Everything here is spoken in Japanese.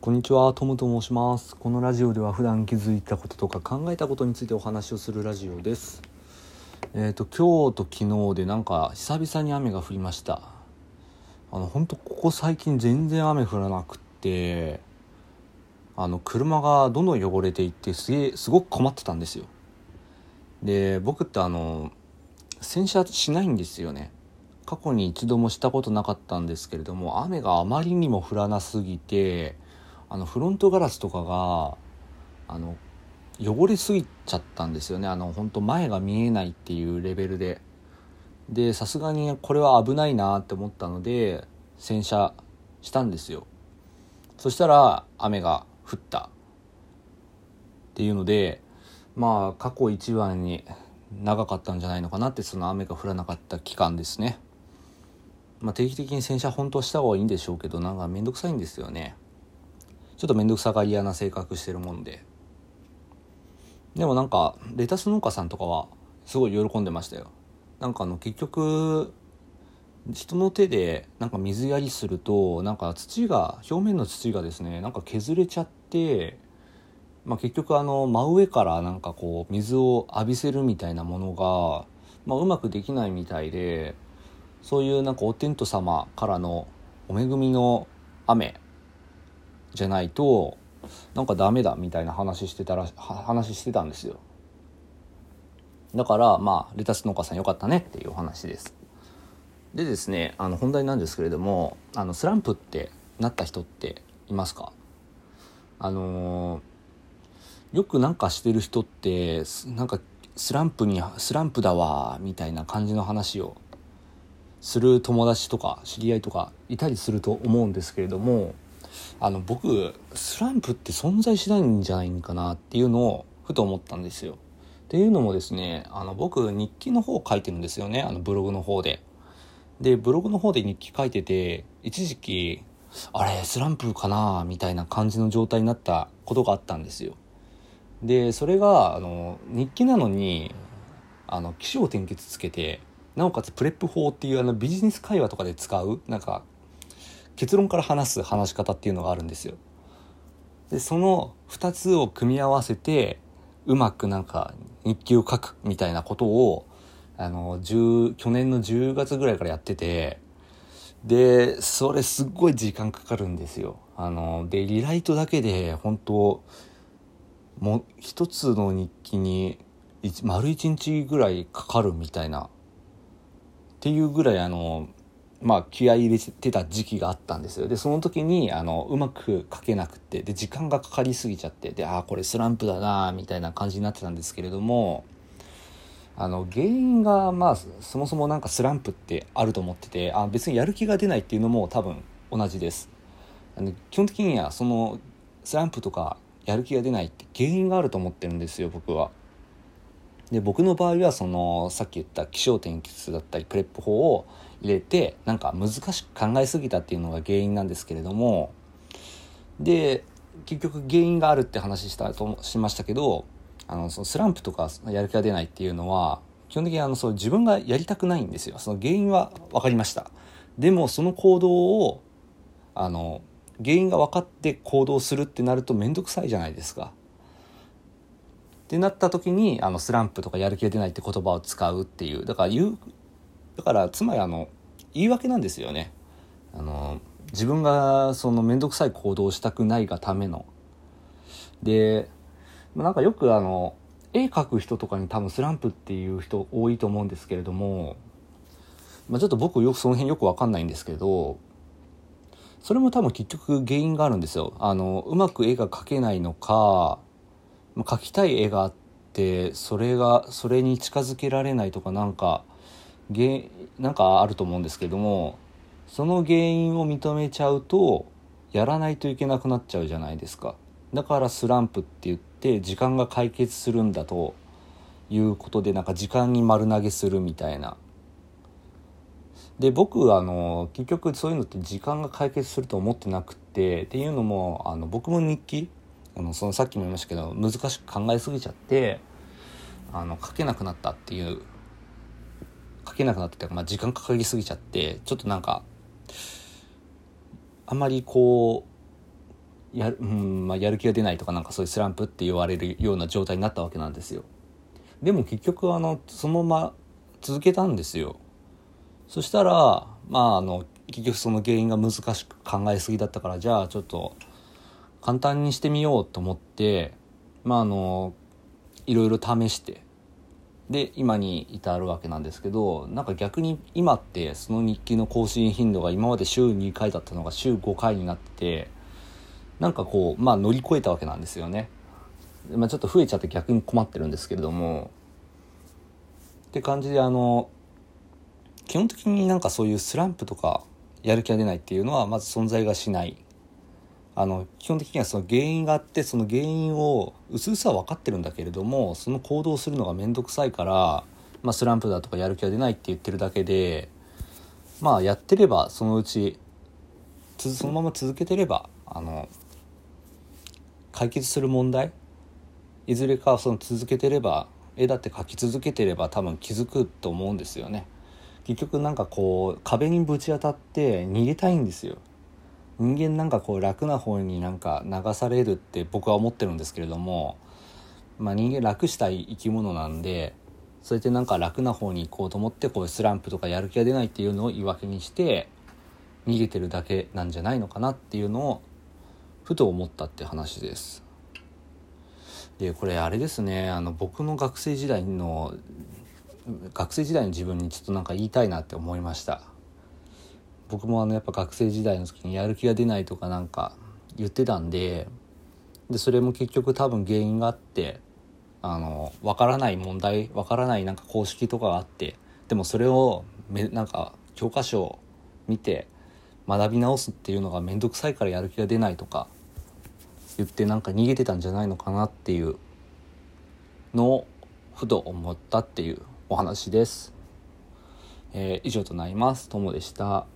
こんにちは、トムと申します。このラジオでは普段気づいたこととか考えたことについてお話をするラジオです。えっ、と今日と昨日でなんか久々に雨が降りました。あの本当ここ最近全然雨降らなくって、あの車がどんどん汚れていってすげえすごく困ってたんですよ。で僕ってあの洗車しないんですよね。過去に一度もしたことなかったんですけれども雨があまりにも降らなすぎてあのフロントガラスとかがあの汚れすぎちゃったんですよね。あの本当前が見えないっていうレベルで。でさすがにこれは危ないなって思ったので洗車したんですよ。そしたら雨が降ったっていうのでまあ過去一番に長かったんじゃないのかなってその雨が降らなかった期間ですね。まあ、定期的に洗車本当はした方がいいんでしょうけどなんか面倒くさいんですよね。ちょっと面倒くさが嫌な性格してるもんで。でもなんかレタス農家さんとかはすごい喜んでましたよ。なんかあの結局人の手でなんか水やりするとなんか土が表面の土がですねなんか削れちゃってまあ、結局あの真上からなんかこう水を浴びせるみたいなものが、まあ、うまくできないみたいでそういうなんかお天道様からのお恵みの雨じゃないとなんかダメだみたいな話してたら話してたんですよ。だからまあレタス農家さんよかったねっていうお話です。でですねあの本題なんですけれどもあのスランプってなった人っていますか？あのー、よくなんかしてる人ってなんかスランプにスランプだわみたいな感じの話をする友達とか知り合いとかいたりすると思うんですけれどもあの僕スランプって存在しないんじゃないかなっていうのをふと思ったんですよ。っていうのもですねあの僕日記の方を書いてるんですよねあのブログの方で。でブログの方で日記書いてて一時期あれスランプかなみたいな感じの状態になったことがあったんですよ。でそれがあの日記なのにあの起承転結つけてなおかつプレップ法っていうあのビジネス会話とかで使うなんか結論から話す話し方っていうのがあるんですよ。でその2つを組み合わせてうまくなんか日記を書くみたいなことをあの去年の10月ぐらいからやっててでそれすっごい時間かかるんですよ。あのでリライトだけで本当もう一つの日記に丸一日ぐらいかかるみたいなっていうぐらいあのまあ気合い入れてた時期があったんですよ。でその時にあのうまく書けなくてで時間がかかりすぎちゃってでああこれスランプだなみたいな感じになってたんですけれどもあの原因がまあそもそもなんかスランプってあると思っててあ別にやる気が出ないっていうのも多分同じです。あの基本的にはそのスランプとかやる気が出ないって原因があると思ってるんですよ僕は。で僕の場合はそのさっき言った起承転結だったり PREP 法を入れてなんか難しく考えすぎたっていうのが原因なんですけれどもで結局原因があるって話したとしましたけどあのそのスランプとかやる気が出ないっていうのは基本的にあのそう自分がやりたくないんですよ。その原因は分かりました。でもその行動をあの原因が分かって行動するってなると面倒くさいじゃないですか。ってなった時にあのスランプとかやる気が出ないって言葉を使うっていう。だから言うだからつまりあの言い訳なんですよね。あの自分がその面倒くさい行動をしたくないがための。でなんかよくあの絵描く人とかに多分スランプっていう人多いと思うんですけれども、まあ、ちょっと僕よくその辺よく分かんないんですけどそれも多分結局原因があるんですよ。あのうまく絵が描けないのか描きたい絵があってそれがそれに近づけられないとかなんかなんかあると思うんですけどもその原因を認めちゃうとやらないといけなくなっちゃうじゃないですか。だからスランプって言って時間が解決するんだということでなんか時間に丸投げするみたいな。で僕あの結局そういうのって時間が解決すると思ってなくてっていうのもあの僕も日記あのそのさっきも言いましたけど難しく考えすぎちゃってあの書けなくなったっていうけなくなって、まあ、時間かかりすぎちゃってちょっとなんかあんまりこうやる,、うんまあ、やる気が出ないとかなんかそういうスランプって言われるような状態になったわけなんですよ。でも結局あのそのまま続けたんですよ。そしたらまああの結局その原因が難しく考えすぎだったからじゃあちょっと簡単にしてみようと思ってまああのいろいろ試してで今に至るわけなんですけどなんか逆に今ってその日記の更新頻度が今まで週2回だったのが週5回になっててなんかこうまあ乗り越えたわけなんですよね。まあ、ちょっと増えちゃって逆に困ってるんですけれどもって感じであの基本的になんかそういうスランプとかやる気が出ないっていうのはまず存在がしないあの基本的にはその原因があってその原因をうすうすは分かってるんだけれどもその行動するのが面倒くさいから、まあ、スランプだとかやる気が出ないって言ってるだけでまあやってればそのうちそのまま続けてればあの解決する問題いずれかその続けてれば絵だって描き続けてれば多分気づくと思うんですよね。結局なんかこう壁にぶち当たって逃げたいんですよ。人間なんかこう楽な方になんか流されるって僕は思ってるんですけれども、まあ、人間楽したい生き物なんでそれでなんか楽な方に行こうと思ってこういうスランプとかやる気が出ないっていうのを言い訳にして逃げてるだけなんじゃないのかなっていうのをふと思ったって話です。でこれあれですねあの僕の学生時代の学生時代の自分にちょっとなんか言いたいなって思いました。僕もあのやっぱ学生時代の時にやる気が出ないとかなんか言ってたんででそれも結局多分原因があってあの分からない問題分からないなんか公式とかがあってでもそれをめなんか教科書を見て学び直すっていうのが面倒くさいからやる気が出ないとか言ってなんか逃げてたんじゃないのかなっていうのをふと思ったっていうお話です。えー、以上となります。ともでした。